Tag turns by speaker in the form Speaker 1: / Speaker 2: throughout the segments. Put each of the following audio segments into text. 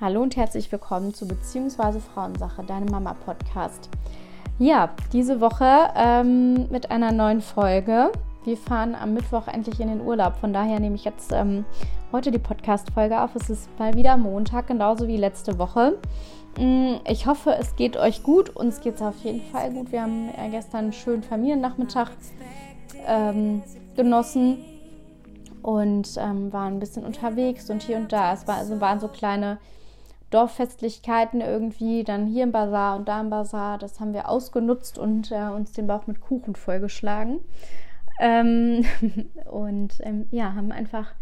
Speaker 1: Hallo und herzlich willkommen zu Beziehungsweise Frauensache, deinem Mama-Podcast. Ja, diese Woche ähm, mit einer neuen Folge. Wir fahren am Mittwoch endlich in den Urlaub. Von daher nehme ich jetzt ähm, heute die Podcast-Folge auf. Es ist mal wieder Montag, genauso wie letzte Woche. Mm, ich hoffe, es geht euch gut. Uns geht es auf jeden Fall gut. Wir haben ja gestern einen schönen Familiennachmittag ähm, genossen und ähm, waren ein bisschen unterwegs und hier und da. Es war, also waren so kleine Dorffestlichkeiten irgendwie, dann hier im Bazar und da im Bazar. Das haben wir ausgenutzt und äh, uns den Bauch mit Kuchen vollgeschlagen. Ähm, und ähm, ja, haben einfach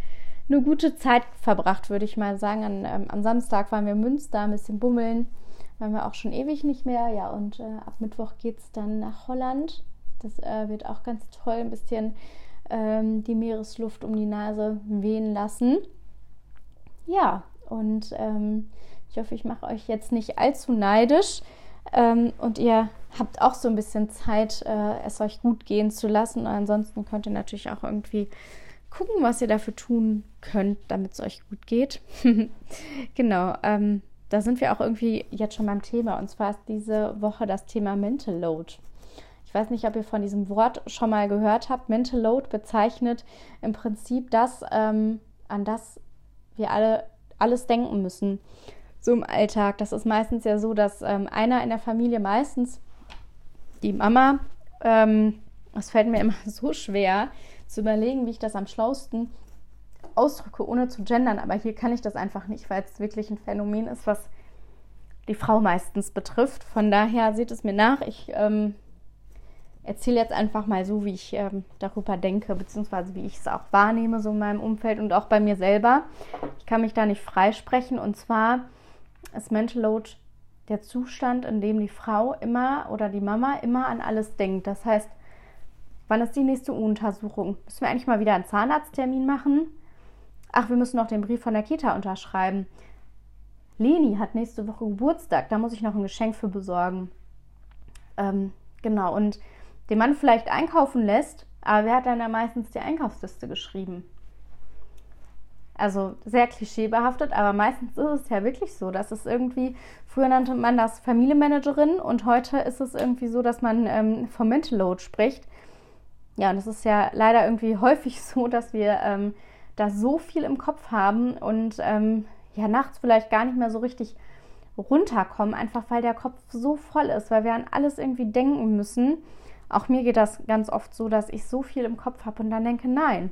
Speaker 1: eine gute Zeit verbracht, würde ich mal sagen. An, ähm, am Samstag waren wir in Münster, ein bisschen bummeln. Waren wir auch schon ewig nicht mehr. Ja, und äh, ab Mittwoch geht es dann nach Holland. Das äh, wird auch ganz toll. Ein bisschen ähm, die Meeresluft um die Nase wehen lassen. Ja, und ähm, ich hoffe, ich mache euch jetzt nicht allzu neidisch ähm, und ihr habt auch so ein bisschen Zeit, äh, es euch gut gehen zu lassen. Und ansonsten könnt ihr natürlich auch irgendwie gucken, was ihr dafür tun könnt, damit es euch gut geht. genau, ähm, da sind wir auch irgendwie jetzt schon beim Thema. Und zwar ist diese Woche das Thema Mental Load. Ich weiß nicht, ob ihr von diesem Wort schon mal gehört habt. Mental Load bezeichnet im Prinzip das, ähm, an das wir alle alles denken müssen so im Alltag. Das ist meistens ja so, dass ähm, einer in der Familie, meistens die Mama, ähm, es fällt mir immer so schwer zu überlegen, wie ich das am schlausten ausdrücke, ohne zu gendern. Aber hier kann ich das einfach nicht, weil es wirklich ein Phänomen ist, was die Frau meistens betrifft. Von daher seht es mir nach. Ich ähm, erzähle jetzt einfach mal so, wie ich ähm, darüber denke, beziehungsweise wie ich es auch wahrnehme, so in meinem Umfeld und auch bei mir selber. Ich kann mich da nicht freisprechen. Und zwar ist Mental Load der Zustand, in dem die Frau immer oder die Mama immer an alles denkt. Das heißt, wann ist die nächste Untersuchung? Müssen wir eigentlich mal wieder einen Zahnarzttermin machen? Ach, wir müssen noch den Brief von der Kita unterschreiben. Leni hat nächste Woche Geburtstag, da muss ich noch ein Geschenk für besorgen. Ähm, genau, und den Mann vielleicht einkaufen lässt, aber wer hat dann da meistens die Einkaufsliste geschrieben? Also sehr klischeebehaftet, aber meistens ist es ja wirklich so, dass es irgendwie, früher nannte man das Familienmanagerin und heute ist es irgendwie so, dass man ähm, vom Mental Load spricht. Ja, und es ist ja leider irgendwie häufig so, dass wir ähm, da so viel im Kopf haben und ähm, ja nachts vielleicht gar nicht mehr so richtig runterkommen, einfach weil der Kopf so voll ist, weil wir an alles irgendwie denken müssen. Auch mir geht das ganz oft so, dass ich so viel im Kopf habe und dann denke, nein,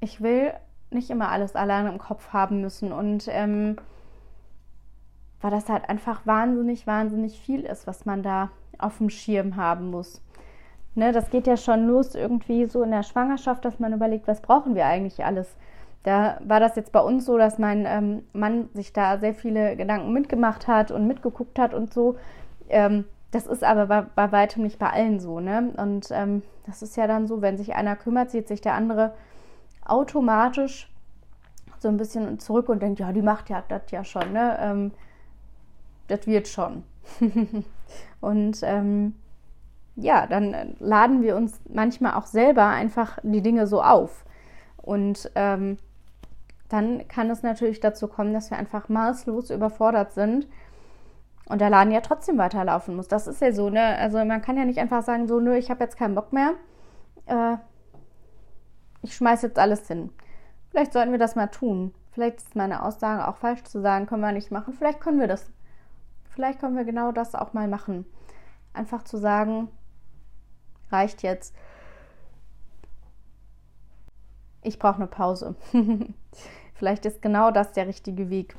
Speaker 1: ich will nicht immer alles alleine im Kopf haben müssen und ähm, weil das halt einfach wahnsinnig, wahnsinnig viel ist, was man da auf dem Schirm haben muss. Ne, das geht ja schon los irgendwie so in der Schwangerschaft, dass man überlegt, was brauchen wir eigentlich alles. Da war das jetzt bei uns so, dass mein ähm, Mann sich da sehr viele Gedanken mitgemacht hat und mitgeguckt hat und so. Ähm, das ist aber bei, bei, weitem nicht bei allen so. Ne? Und ähm, das ist ja dann so, wenn sich einer kümmert, sieht sich der andere automatisch so ein bisschen zurück und denkt, ja, die macht ja das ja schon, ne? Ähm, das wird schon. und ähm, ja, dann laden wir uns manchmal auch selber einfach die Dinge so auf. Und ähm, dann kann es natürlich dazu kommen, dass wir einfach maßlos überfordert sind und der Laden ja trotzdem weiterlaufen muss. Das ist ja so, ne? Also man kann ja nicht einfach sagen, so, nö, ich habe jetzt keinen Bock mehr. Äh, ich schmeiße jetzt alles hin. Vielleicht sollten wir das mal tun. Vielleicht ist meine Aussage auch falsch zu sagen, können wir nicht machen. Vielleicht können wir das. Vielleicht können wir genau das auch mal machen. Einfach zu sagen, reicht jetzt. Ich brauche eine Pause. Vielleicht ist genau das der richtige Weg.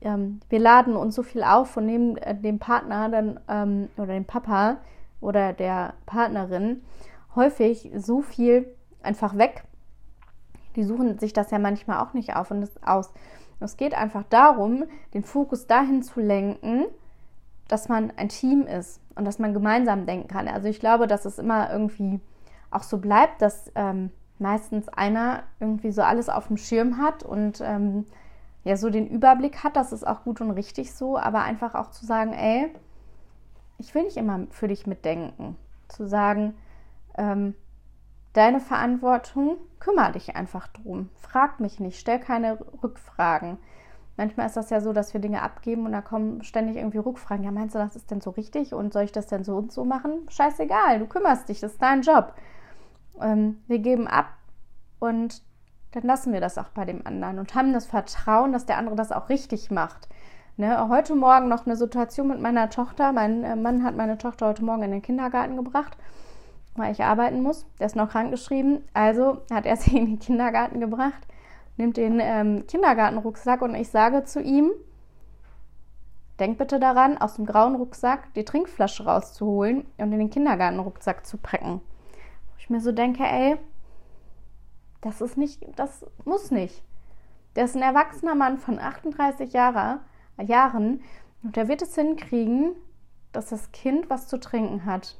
Speaker 1: Ähm, wir laden uns so viel auf und nehmen äh, dem Partner dann ähm, oder dem Papa oder der Partnerin häufig so viel einfach weg, die suchen sich das ja manchmal auch nicht auf und das aus. Es geht einfach darum, den Fokus dahin zu lenken, dass man ein Team ist und dass man gemeinsam denken kann. Also ich glaube, dass es immer irgendwie auch so bleibt, dass ähm, meistens einer irgendwie so alles auf dem Schirm hat und ähm, ja so den Überblick hat. Das ist auch gut und richtig so, aber einfach auch zu sagen, ey, ich will nicht immer für dich mitdenken. Zu sagen, ähm, deine Verantwortung, kümmere dich einfach drum. Frag mich nicht, stell keine Rückfragen. Manchmal ist das ja so, dass wir Dinge abgeben und da kommen ständig irgendwie Rückfragen. Ja, meinst du, das ist denn so richtig und soll ich das denn so und so machen? Scheißegal, du kümmerst dich, das ist dein Job. Ähm, wir geben ab und dann lassen wir das auch bei dem anderen und haben das Vertrauen, dass der andere das auch richtig macht. Ne, heute Morgen noch eine Situation mit meiner Tochter. Mein äh, Mann hat meine Tochter heute Morgen in den Kindergarten gebracht, weil ich arbeiten muss. Der ist noch krankgeschrieben. Also hat er sie in den Kindergarten gebracht nimmt den ähm, Kindergartenrucksack und ich sage zu ihm, denk bitte daran, aus dem grauen Rucksack die Trinkflasche rauszuholen und in den Kindergartenrucksack zu packen. Wo ich mir so denke, ey, das ist nicht, das muss nicht. Der ist ein erwachsener Mann von 38 Jahre, Jahren und der wird es hinkriegen, dass das Kind was zu trinken hat.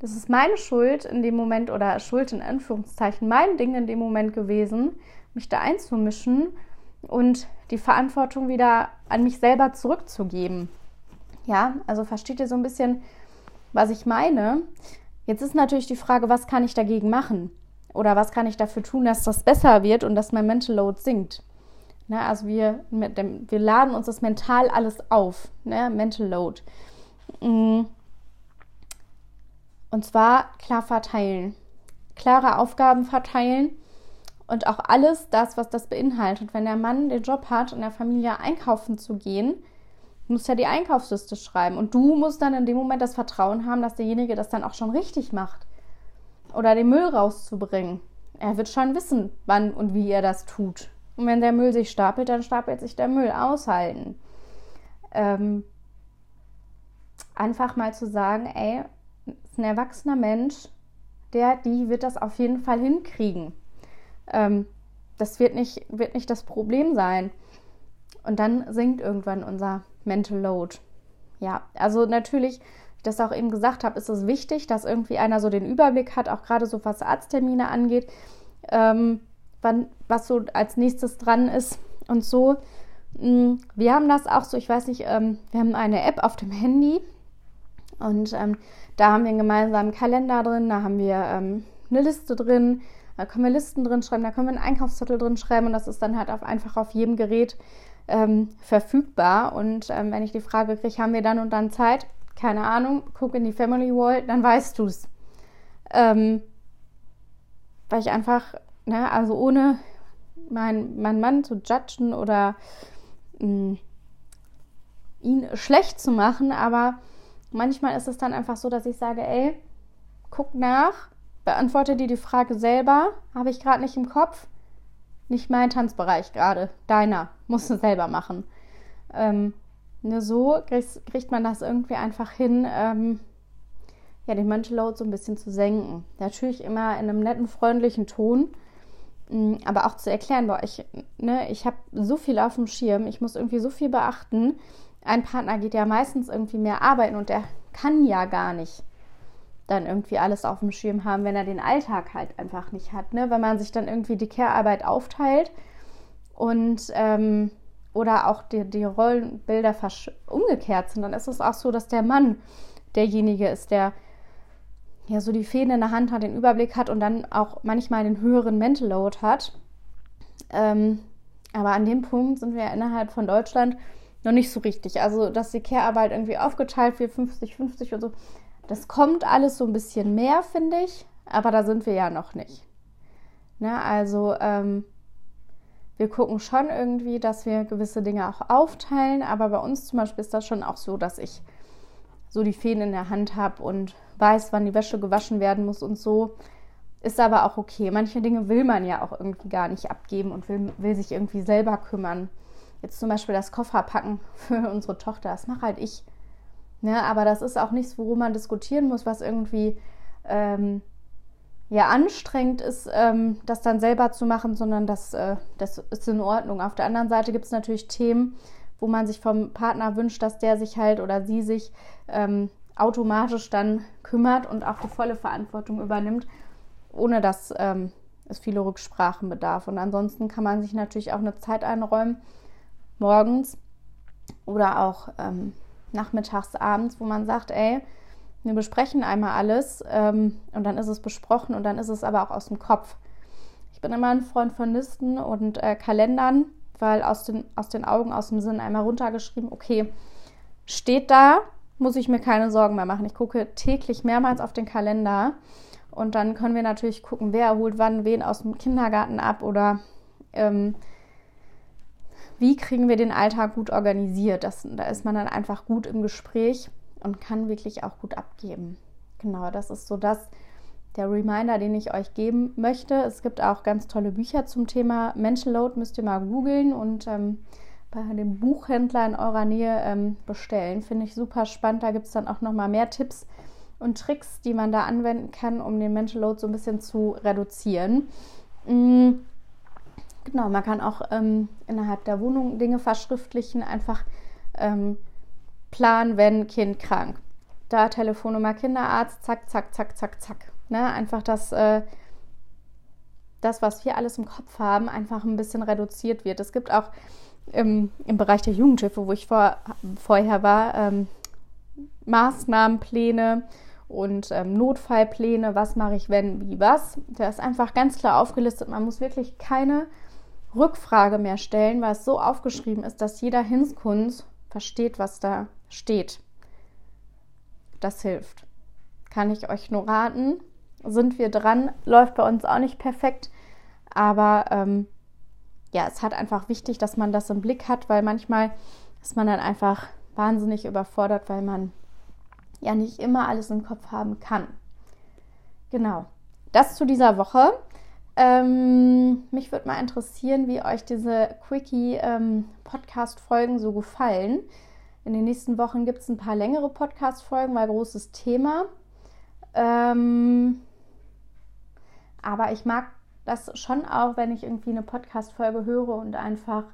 Speaker 1: Das ist meine Schuld in dem Moment oder Schuld in Anführungszeichen, mein Ding in dem Moment gewesen, mich da einzumischen und die Verantwortung wieder an mich selber zurückzugeben. Ja, also versteht ihr so ein bisschen, was ich meine? Jetzt ist natürlich die Frage, was kann ich dagegen machen? Oder was kann ich dafür tun, dass das besser wird und dass mein Mental Load sinkt? Ne, also wir, wir laden uns das mental alles auf, ne? Mental Load. Mhm und zwar klar verteilen. Klare Aufgaben verteilen und auch alles das, was das beinhaltet. Wenn der Mann den Job hat, in der Familie einkaufen zu gehen, muss ja die Einkaufsliste schreiben. Und du musst dann in dem Moment das Vertrauen haben, dass derjenige das dann auch schon richtig macht. Oder den Müll rauszubringen. Er wird schon wissen, wann und wie er das tut. Und wenn der Müll sich stapelt, dann stapelt sich der Müll aushalten. Ähm, einfach mal zu sagen, ey, ein erwachsener Mensch, der, die wird das auf jeden Fall hinkriegen. Ähm, das wird nicht, wird nicht das Problem sein. Und dann sinkt irgendwann unser Mental Load. Ja, also natürlich, wie ich das auch eben gesagt habe, ist es wichtig, dass irgendwie einer so den Überblick hat, auch gerade so was Arzttermine angeht, ähm, wann, was so als nächstes dran ist und so. Mm, wir haben das auch so, ich weiß nicht, ähm, wir haben eine App auf dem Handy und ähm, da haben wir einen gemeinsamen Kalender drin, da haben wir ähm, eine Liste drin, da können wir Listen drin schreiben, da können wir einen Einkaufszettel drin schreiben und das ist dann halt auf, einfach auf jedem Gerät ähm, verfügbar. Und ähm, wenn ich die Frage kriege, haben wir dann und dann Zeit? Keine Ahnung, guck in die Family Wall, dann weißt du es. Ähm, weil ich einfach, ne, also ohne meinen mein Mann zu judgen oder mh, mm, ihn schlecht zu machen, aber Manchmal ist es dann einfach so, dass ich sage, ey, guck nach, beantworte dir die Frage selber, habe ich gerade nicht im Kopf. Nicht mein Tanzbereich gerade, deiner, musst du selber machen. Ähm, nur so kriegt, kriegt, man das irgendwie einfach hin, ähm, ja, den Mental Load so ein bisschen zu senken. Natürlich immer in einem netten, freundlichen Ton, mm, aber auch zu erklären, boah, ich, ne, ich habe so viel auf dem Schirm, ich muss irgendwie so viel beachten ein Partner geht ja meistens irgendwie mehr arbeiten und der kann ja gar nicht dann irgendwie alles auf dem Schirm haben, wenn er den Alltag halt einfach nicht hat. Ne? Wenn man sich dann irgendwie die Care-Arbeit aufteilt und ähm, oder auch die, die Rollenbilder umgekehrt sind, dann ist es auch so, dass der Mann derjenige ist, der ja so die Fäden in der Hand hat, den Überblick hat und dann auch manchmal den höheren Mental Load hat. Ähm, aber an dem Punkt sind wir innerhalb von Deutschland noch nicht so richtig. Also, dass die Care-Arbeit irgendwie aufgeteilt wird, 50-50 und so. Das kommt alles so ein bisschen mehr, finde ich. Aber da sind wir ja noch nicht. Ne? Also, ähm, wir gucken schon irgendwie, dass wir gewisse Dinge auch aufteilen. Aber bei uns zum Beispiel ist das schon auch so, dass ich so die Fäden in der Hand habe und weiß, wann die Wäsche gewaschen werden muss und so. Ist aber auch okay. Manche Dinge will man ja auch irgendwie gar nicht abgeben und will, will sich irgendwie selber kümmern. Jetzt zum Beispiel das Kofferpacken für unsere Tochter, das mache halt ich. Ne, aber das ist auch nichts, worüber man diskutieren muss, was irgendwie ähm, ja anstrengend ist, ähm, das dann selber zu machen, sondern das, äh, das ist in Ordnung. Auf der anderen Seite gibt es natürlich Themen, wo man sich vom Partner wünscht, dass der sich halt oder sie sich ähm, automatisch dann kümmert und auch die volle Verantwortung übernimmt, ohne dass ähm, es viele Rücksprachen bedarf. Und ansonsten kann man sich natürlich auch eine Zeit einräumen, morgens oder auch ähm, nachmittags, abends, wo man sagt, ey, wir besprechen einmal alles ähm, und dann ist es besprochen und dann ist es aber auch aus dem Kopf. Ich bin immer ein Freund von Listen und äh, Kalendern weil aus den, aus den Augen, aus dem Sinn einmal runtergeschrieben, okay, steht da, muss ich mir keine Sorgen mehr machen. Ich gucke täglich mehrmals auf den Kalender und dann können wir natürlich gucken, wer holt wann wen aus dem Kindergarten ab oder ähm, wie kriegen wir den Alltag gut organisiert. Das, da ist man dann einfach gut im Gespräch und kann wirklich auch gut abgeben. Genau, das ist so das, der Reminder, den ich euch geben möchte. Es gibt auch ganz tolle Bücher zum Thema Mental Load, müsst ihr mal googeln und ähm, bei dem Buchhändler in eurer Nähe ähm, bestellen. Finde ich super spannend. Da gibt es dann auch nochmal mehr Tipps und Tricks, die man da anwenden kann, um den Mental Load so ein bisschen zu reduzieren. Mhm. Genau, man kann auch ähm, innerhalb der Wohnung Dinge verschriftlichen, einfach ähm, planen, wenn Kind krank. Da Telefonnummer Kinderarzt, zack, zack, zack, zack, zack. Ne? Einfach das, äh, das, was wir alles im Kopf haben, einfach ein bisschen reduziert wird. Es gibt auch im, im Bereich der Jugendhilfe, wo ich vor, vorher war, ähm, Maßnahmenpläne und ähm, Notfallpläne, was mache ich, wenn, wie, was. Da ist einfach ganz klar aufgelistet. Man muss wirklich keine Rückfrage mehr stellen, weil es so aufgeschrieben ist, dass jeder Hinskund versteht, was da steht. Das hilft. Kann ich euch nur raten. Sind wir dran? Läuft bei uns auch nicht perfekt. Aber ähm, ja, es hat einfach wichtig, dass man das im Blick hat, weil manchmal ist man dann einfach wahnsinnig überfordert, weil man ja nicht immer alles im Kopf haben kann. Genau. Das zu dieser Woche. Ähm, mich würde mal interessieren, wie euch diese Quickie-Podcast-Folgen ähm, so gefallen. In den nächsten Wochen gibt es ein paar längere Podcast-Folgen, weil großes Thema. Ähm, aber ich mag das schon auch, wenn ich irgendwie eine Podcast-Folge höre und einfach,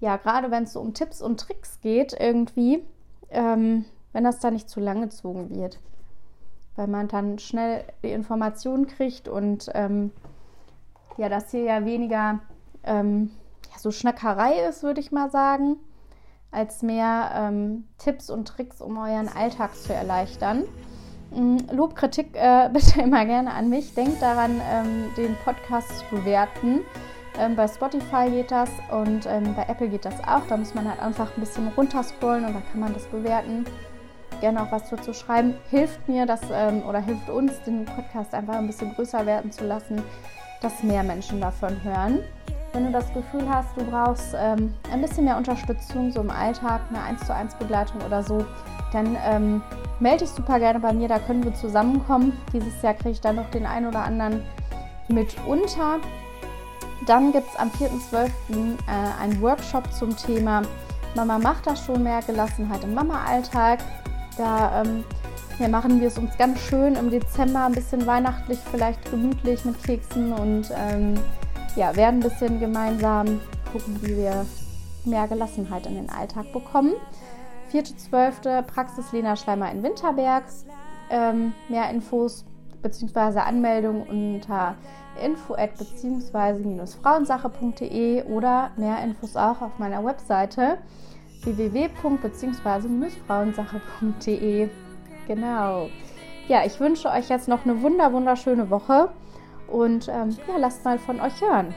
Speaker 1: ja, gerade wenn es so um Tipps und Tricks geht, irgendwie, ähm, wenn das da nicht zu lang gezogen wird weil man dann schnell die Informationen kriegt und ähm, ja, das hier ja weniger ähm, ja, so Schnackerei ist, würde ich mal sagen, als mehr ähm, Tipps und Tricks, um euren Alltag zu erleichtern. Mm, Lob, Kritik äh, bitte immer gerne an mich. Denkt daran, ähm, den Podcast zu bewerten. Ähm, bei Spotify geht das und ähm, bei Apple geht das auch. Da muss man halt einfach ein bisschen runterscrollen und da kann man das bewerten gerne auch was dazu schreiben. Hilft mir das ähm, oder hilft uns, den Podcast einfach ein bisschen größer werden zu lassen, dass mehr Menschen davon hören. Wenn du das Gefühl hast, du brauchst ähm, ein bisschen mehr Unterstützung, so im Alltag, eine 1 zu 1 Begleitung oder so, dann ähm, melde dich super gerne bei mir, da können wir zusammenkommen. Dieses Jahr kriege ich dann noch den einen oder anderen mit unter. Dann gibt es am 4.12. Äh, einen Workshop zum Thema Mama macht das schon mehr Gelassenheit im Mama-Alltag. Da ähm, ja, machen wir es uns ganz schön im Dezember, ein bisschen weihnachtlich, vielleicht gemütlich mit Keksen und ähm, ja, werden ein bisschen gemeinsam gucken, wie wir mehr Gelassenheit in den Alltag bekommen. 4.12. Praxis Lena Schleimer in Winterberg. Ähm, mehr Infos bzw. Anmeldung unter info bzw. frauensache.de oder mehr Infos auch auf meiner Webseite www.bzw.frauensache.de. Genau. Ja, ich wünsche euch jetzt noch eine wunder wunderschöne Woche und ähm, ja, lasst mal von euch hören.